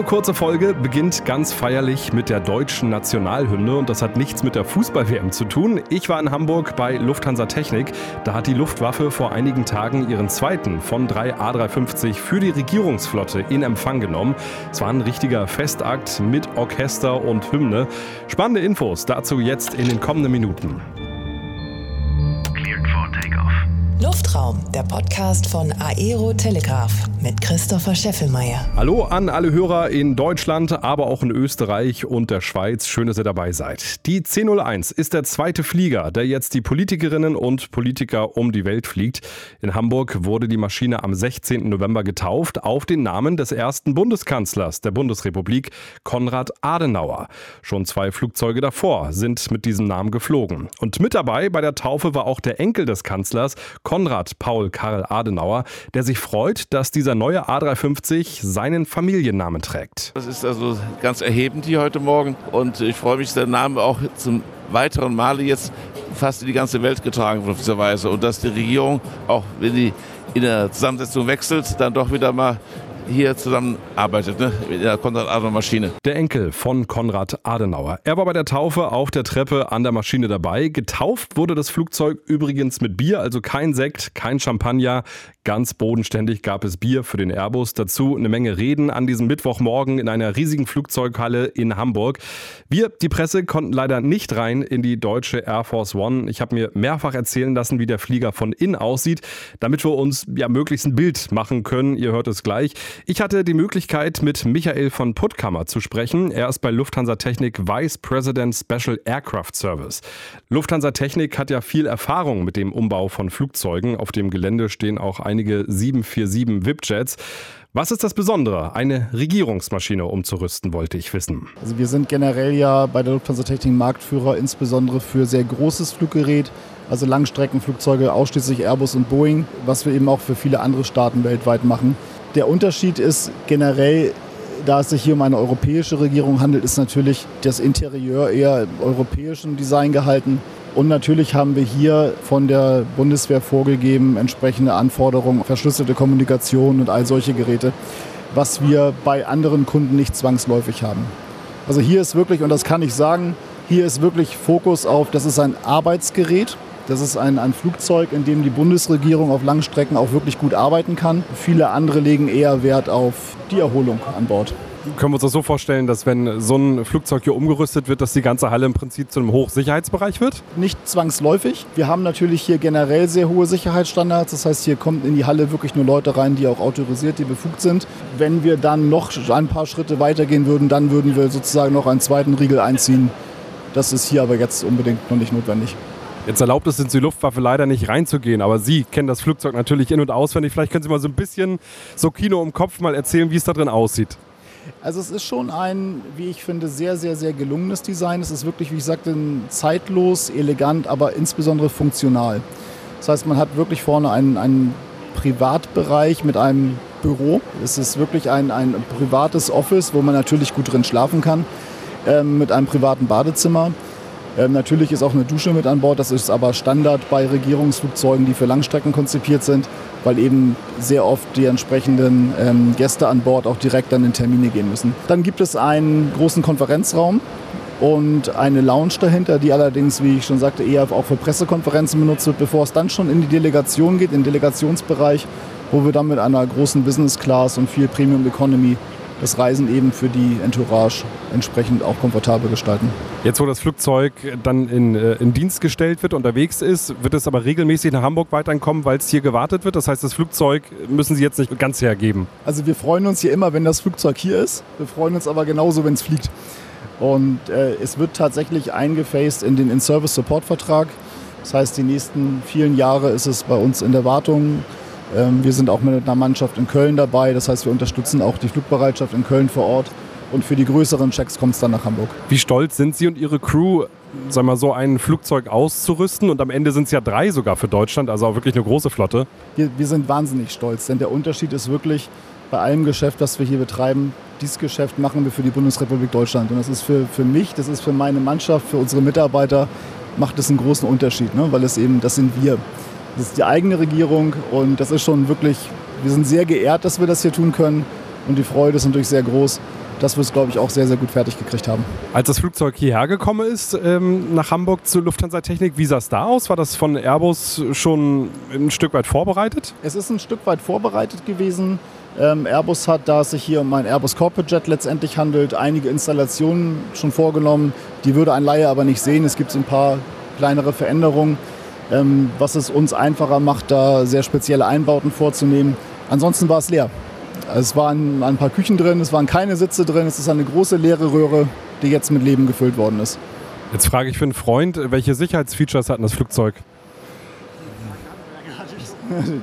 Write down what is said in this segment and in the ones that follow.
Diese kurze Folge beginnt ganz feierlich mit der deutschen Nationalhymne und das hat nichts mit der Fußball-WM zu tun. Ich war in Hamburg bei Lufthansa Technik. Da hat die Luftwaffe vor einigen Tagen ihren zweiten von drei A350 für die Regierungsflotte in Empfang genommen. Es war ein richtiger Festakt mit Orchester und Hymne. Spannende Infos dazu jetzt in den kommenden Minuten. Luftraum, der Podcast von Aero Telegraph mit Christopher Scheffelmeier. Hallo an alle Hörer in Deutschland, aber auch in Österreich und der Schweiz. Schön, dass ihr dabei seid. Die C01 ist der zweite Flieger, der jetzt die Politikerinnen und Politiker um die Welt fliegt. In Hamburg wurde die Maschine am 16. November getauft auf den Namen des ersten Bundeskanzlers der Bundesrepublik, Konrad Adenauer. Schon zwei Flugzeuge davor sind mit diesem Namen geflogen. Und mit dabei bei der Taufe war auch der Enkel des Kanzlers, Konrad Paul Karl Adenauer, der sich freut, dass dieser neue A350 seinen Familiennamen trägt. Das ist also ganz erhebend hier heute Morgen und ich freue mich, dass der Name auch zum weiteren Male jetzt fast in die ganze Welt getragen wird auf diese Weise und dass die Regierung, auch wenn die in der Zusammensetzung wechselt, dann doch wieder mal hier zusammenarbeitet, ne? mit der Konrad-Adenauer-Maschine. Der Enkel von Konrad Adenauer. Er war bei der Taufe auf der Treppe an der Maschine dabei. Getauft wurde das Flugzeug übrigens mit Bier, also kein Sekt, kein Champagner. Ganz bodenständig gab es Bier für den Airbus. Dazu eine Menge Reden an diesem Mittwochmorgen in einer riesigen Flugzeughalle in Hamburg. Wir, die Presse, konnten leider nicht rein in die deutsche Air Force One. Ich habe mir mehrfach erzählen lassen, wie der Flieger von innen aussieht, damit wir uns ja möglichst ein Bild machen können. Ihr hört es gleich. Ich hatte die Möglichkeit, mit Michael von Puttkammer zu sprechen. Er ist bei Lufthansa Technik Vice President Special Aircraft Service. Lufthansa Technik hat ja viel Erfahrung mit dem Umbau von Flugzeugen. Auf dem Gelände stehen auch einige 747 VIP-Jets. Was ist das Besondere, eine Regierungsmaschine umzurüsten, wollte ich wissen. Also wir sind generell ja bei der Lufthansa Technik Marktführer, insbesondere für sehr großes Fluggerät, also Langstreckenflugzeuge, ausschließlich Airbus und Boeing, was wir eben auch für viele andere Staaten weltweit machen. Der Unterschied ist generell, da es sich hier um eine europäische Regierung handelt, ist natürlich das Interieur eher im europäischen Design gehalten. Und natürlich haben wir hier von der Bundeswehr vorgegeben entsprechende Anforderungen, verschlüsselte Kommunikation und all solche Geräte, was wir bei anderen Kunden nicht zwangsläufig haben. Also hier ist wirklich, und das kann ich sagen, hier ist wirklich Fokus auf, das ist ein Arbeitsgerät, das ist ein, ein Flugzeug, in dem die Bundesregierung auf Langstrecken auch wirklich gut arbeiten kann. Viele andere legen eher Wert auf die Erholung an Bord können wir uns das so vorstellen, dass wenn so ein Flugzeug hier umgerüstet wird, dass die ganze Halle im Prinzip zu einem Hochsicherheitsbereich wird? Nicht zwangsläufig. Wir haben natürlich hier generell sehr hohe Sicherheitsstandards. Das heißt, hier kommen in die Halle wirklich nur Leute rein, die auch autorisiert, die befugt sind. Wenn wir dann noch ein paar Schritte weitergehen würden, dann würden wir sozusagen noch einen zweiten Riegel einziehen. Das ist hier aber jetzt unbedingt noch nicht notwendig. Jetzt erlaubt es uns die Luftwaffe leider nicht reinzugehen, aber Sie kennen das Flugzeug natürlich in- und auswendig. Vielleicht können Sie mal so ein bisschen so Kino im Kopf mal erzählen, wie es da drin aussieht. Also es ist schon ein, wie ich finde, sehr, sehr, sehr gelungenes Design. Es ist wirklich, wie ich sagte, zeitlos, elegant, aber insbesondere funktional. Das heißt, man hat wirklich vorne einen, einen Privatbereich mit einem Büro. Es ist wirklich ein, ein privates Office, wo man natürlich gut drin schlafen kann, äh, mit einem privaten Badezimmer. Ähm, natürlich ist auch eine Dusche mit an Bord, das ist aber Standard bei Regierungsflugzeugen, die für Langstrecken konzipiert sind, weil eben sehr oft die entsprechenden ähm, Gäste an Bord auch direkt dann in Termine gehen müssen. Dann gibt es einen großen Konferenzraum und eine Lounge dahinter, die allerdings, wie ich schon sagte, eher auch für Pressekonferenzen benutzt wird, bevor es dann schon in die Delegation geht, in den Delegationsbereich, wo wir dann mit einer großen Business Class und viel Premium Economy das Reisen eben für die Entourage entsprechend auch komfortabel gestalten. Jetzt, wo das Flugzeug dann in, äh, in Dienst gestellt wird, unterwegs ist, wird es aber regelmäßig nach Hamburg weiterkommen, weil es hier gewartet wird. Das heißt, das Flugzeug müssen Sie jetzt nicht ganz hergeben. Also wir freuen uns hier immer, wenn das Flugzeug hier ist. Wir freuen uns aber genauso, wenn es fliegt. Und äh, es wird tatsächlich eingefaced in den In-Service-Support-Vertrag. Das heißt, die nächsten vielen Jahre ist es bei uns in der Wartung wir sind auch mit einer Mannschaft in Köln dabei. Das heißt, wir unterstützen auch die Flugbereitschaft in Köln vor Ort. Und für die größeren Checks kommt es dann nach Hamburg. Wie stolz sind Sie und Ihre Crew, sagen wir so ein Flugzeug auszurüsten? Und am Ende sind es ja drei sogar für Deutschland, also auch wirklich eine große Flotte. Wir, wir sind wahnsinnig stolz, denn der Unterschied ist wirklich bei allem Geschäft, das wir hier betreiben, dieses Geschäft machen wir für die Bundesrepublik Deutschland. Und das ist für, für mich, das ist für meine Mannschaft, für unsere Mitarbeiter, macht es einen großen Unterschied, ne? weil es eben, das sind wir. Das ist die eigene Regierung und das ist schon wirklich, wir sind sehr geehrt, dass wir das hier tun können und die Freude ist natürlich sehr groß. dass wir es, glaube ich, auch sehr, sehr gut fertig gekriegt haben. Als das Flugzeug hierher gekommen ist, ähm, nach Hamburg zur Lufthansa Technik, wie sah es da aus? War das von Airbus schon ein Stück weit vorbereitet? Es ist ein Stück weit vorbereitet gewesen. Ähm, Airbus hat, da es sich hier um ein Airbus Corporate Jet letztendlich handelt, einige Installationen schon vorgenommen. Die würde ein Laie aber nicht sehen. Es gibt ein paar kleinere Veränderungen, was es uns einfacher macht, da sehr spezielle Einbauten vorzunehmen. Ansonsten war es leer. Es waren ein paar Küchen drin, es waren keine Sitze drin, es ist eine große leere Röhre, die jetzt mit Leben gefüllt worden ist. Jetzt frage ich für einen Freund, welche Sicherheitsfeatures hat das Flugzeug?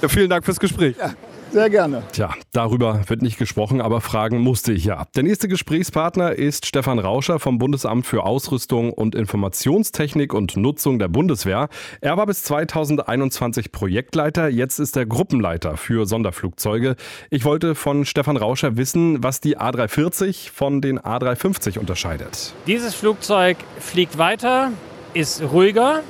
Ja, vielen Dank fürs Gespräch. Ja, sehr gerne. Tja, darüber wird nicht gesprochen, aber fragen musste ich ja. Der nächste Gesprächspartner ist Stefan Rauscher vom Bundesamt für Ausrüstung und Informationstechnik und Nutzung der Bundeswehr. Er war bis 2021 Projektleiter, jetzt ist er Gruppenleiter für Sonderflugzeuge. Ich wollte von Stefan Rauscher wissen, was die A340 von den A350 unterscheidet. Dieses Flugzeug fliegt weiter, ist ruhiger,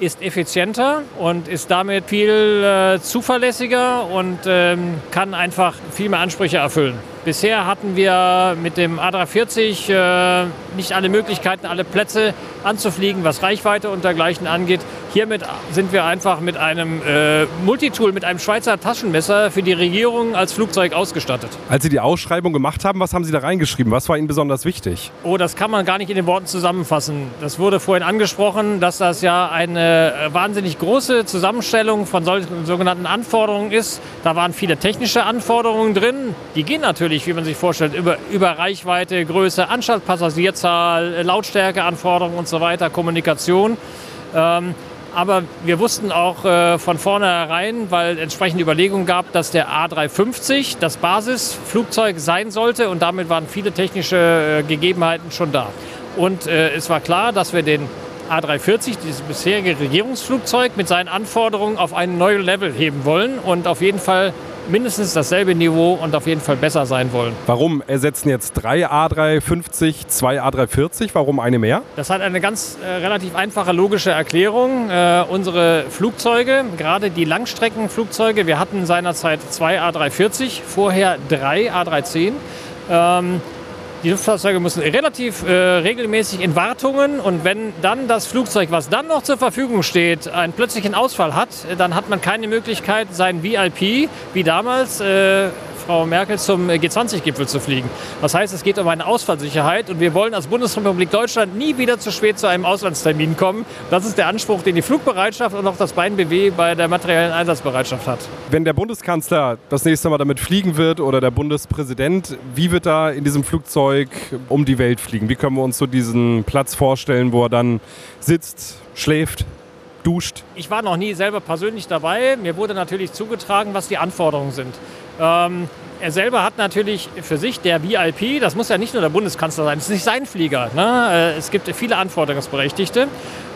ist effizienter und ist damit viel äh, zuverlässiger und ähm, kann einfach viel mehr Ansprüche erfüllen. Bisher hatten wir mit dem A340 äh, nicht alle Möglichkeiten, alle Plätze anzufliegen, was Reichweite und dergleichen angeht. Hiermit sind wir einfach mit einem äh, Multitool, mit einem Schweizer Taschenmesser für die Regierung als Flugzeug ausgestattet. Als Sie die Ausschreibung gemacht haben, was haben Sie da reingeschrieben? Was war Ihnen besonders wichtig? Oh, das kann man gar nicht in den Worten zusammenfassen. Das wurde vorhin angesprochen, dass das ja eine äh, wahnsinnig große Zusammenstellung von solchen sogenannten Anforderungen ist. Da waren viele technische Anforderungen drin. Die gehen natürlich wie man sich vorstellt, über, über Reichweite, Größe, Passagierzahl, Lautstärkeanforderungen und so weiter, Kommunikation. Ähm, aber wir wussten auch äh, von vornherein, weil entsprechende Überlegungen gab, dass der A350 das Basisflugzeug sein sollte und damit waren viele technische äh, Gegebenheiten schon da. Und äh, es war klar, dass wir den A340, dieses bisherige Regierungsflugzeug, mit seinen Anforderungen auf ein neues Level heben wollen und auf jeden Fall mindestens dasselbe Niveau und auf jeden Fall besser sein wollen. Warum ersetzen jetzt drei A350 zwei A340? Warum eine mehr? Das hat eine ganz äh, relativ einfache logische Erklärung. Äh, unsere Flugzeuge, gerade die Langstreckenflugzeuge, wir hatten seinerzeit zwei A340, vorher drei A310. Ähm, die Luftfahrzeuge müssen relativ äh, regelmäßig in Wartungen. Und wenn dann das Flugzeug, was dann noch zur Verfügung steht, einen plötzlichen Ausfall hat, dann hat man keine Möglichkeit, sein VIP, wie damals, äh, Frau Merkel zum G20-Gipfel zu fliegen. Das heißt, es geht um eine Ausfallsicherheit und wir wollen als Bundesrepublik Deutschland nie wieder zu spät zu einem Auslandstermin kommen. Das ist der Anspruch, den die Flugbereitschaft und auch das BNBW bei der materiellen Einsatzbereitschaft hat. Wenn der Bundeskanzler das nächste Mal damit fliegen wird oder der Bundespräsident, wie wird er in diesem Flugzeug um die Welt fliegen? Wie können wir uns so diesen Platz vorstellen, wo er dann sitzt, schläft? Duscht. Ich war noch nie selber persönlich dabei. Mir wurde natürlich zugetragen, was die Anforderungen sind. Ähm, er selber hat natürlich für sich der VIP, das muss ja nicht nur der Bundeskanzler sein, das ist nicht sein Flieger. Ne? Äh, es gibt viele Anforderungsberechtigte.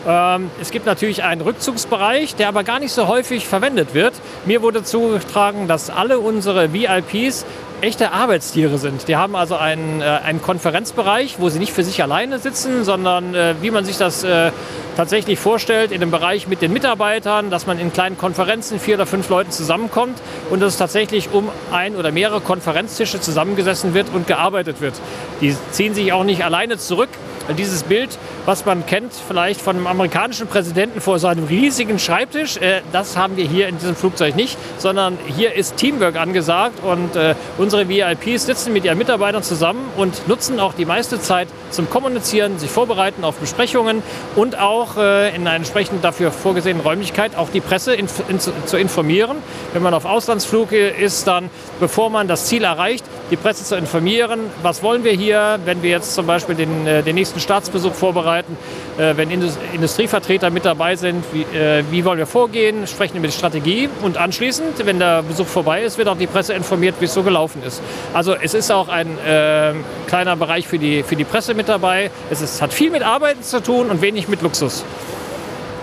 Ähm, es gibt natürlich einen Rückzugsbereich, der aber gar nicht so häufig verwendet wird. Mir wurde zugetragen, dass alle unsere VIPs echte Arbeitstiere sind. Die haben also einen, äh, einen Konferenzbereich, wo sie nicht für sich alleine sitzen, sondern äh, wie man sich das äh, tatsächlich vorstellt, in dem Bereich mit den Mitarbeitern, dass man in kleinen Konferenzen vier oder fünf Leuten zusammenkommt und dass es tatsächlich um ein oder mehrere Konferenztische zusammengesessen wird und gearbeitet wird. Die ziehen sich auch nicht alleine zurück. Dieses Bild, was man kennt, vielleicht von einem amerikanischen Präsidenten vor seinem riesigen Schreibtisch, äh, das haben wir hier in diesem Flugzeug nicht, sondern hier ist Teamwork angesagt und äh, unsere VIPs sitzen mit ihren Mitarbeitern zusammen und nutzen auch die meiste Zeit zum Kommunizieren, sich vorbereiten auf Besprechungen und auch äh, in einer entsprechend dafür vorgesehenen Räumlichkeit auch die Presse in, in, zu informieren. Wenn man auf Auslandsflug ist, dann bevor man das Ziel erreicht, die Presse zu informieren, was wollen wir hier, wenn wir jetzt zum Beispiel den, äh, den nächsten Staatsbesuch vorbereiten, äh, wenn Industrievertreter mit dabei sind, wie, äh, wie wollen wir vorgehen, sprechen über die Strategie und anschließend, wenn der Besuch vorbei ist, wird auch die Presse informiert, wie es so gelaufen ist. Also es ist auch ein äh, kleiner Bereich für die, für die Presse mit dabei. Es ist, hat viel mit Arbeiten zu tun und wenig mit Luxus.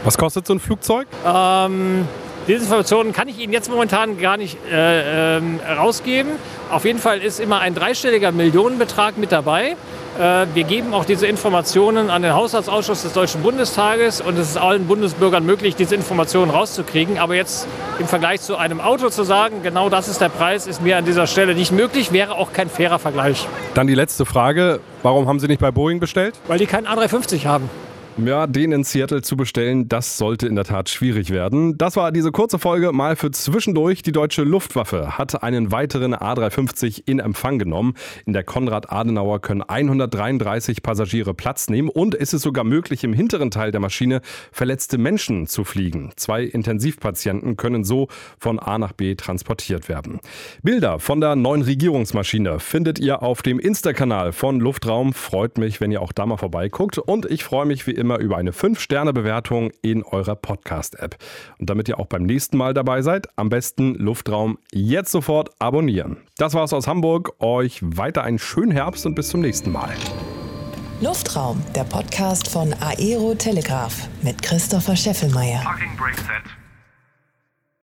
Was kostet so ein Flugzeug? Ähm, diese Informationen kann ich Ihnen jetzt momentan gar nicht äh, ähm, rausgeben. Auf jeden Fall ist immer ein dreistelliger Millionenbetrag mit dabei. Äh, wir geben auch diese Informationen an den Haushaltsausschuss des Deutschen Bundestages und es ist allen Bundesbürgern möglich, diese Informationen rauszukriegen. Aber jetzt im Vergleich zu einem Auto zu sagen, genau das ist der Preis, ist mir an dieser Stelle nicht möglich, wäre auch kein fairer Vergleich. Dann die letzte Frage. Warum haben Sie nicht bei Boeing bestellt? Weil die keinen A350 haben. Ja, den in Seattle zu bestellen, das sollte in der Tat schwierig werden. Das war diese kurze Folge mal für zwischendurch. Die deutsche Luftwaffe hat einen weiteren A350 in Empfang genommen. In der Konrad-Adenauer können 133 Passagiere Platz nehmen und ist es sogar möglich, im hinteren Teil der Maschine verletzte Menschen zu fliegen. Zwei Intensivpatienten können so von A nach B transportiert werden. Bilder von der neuen Regierungsmaschine findet ihr auf dem Insta-Kanal von Luftraum. Freut mich, wenn ihr auch da mal vorbeiguckt. Und ich freue mich wie immer immer über eine 5-Sterne-Bewertung in eurer Podcast-App. Und damit ihr auch beim nächsten Mal dabei seid, am besten Luftraum jetzt sofort abonnieren. Das war's aus Hamburg. Euch weiter einen schönen Herbst und bis zum nächsten Mal. Luftraum, der Podcast von Aero Telegraph mit Christopher Scheffelmeier. Parking Brake Set.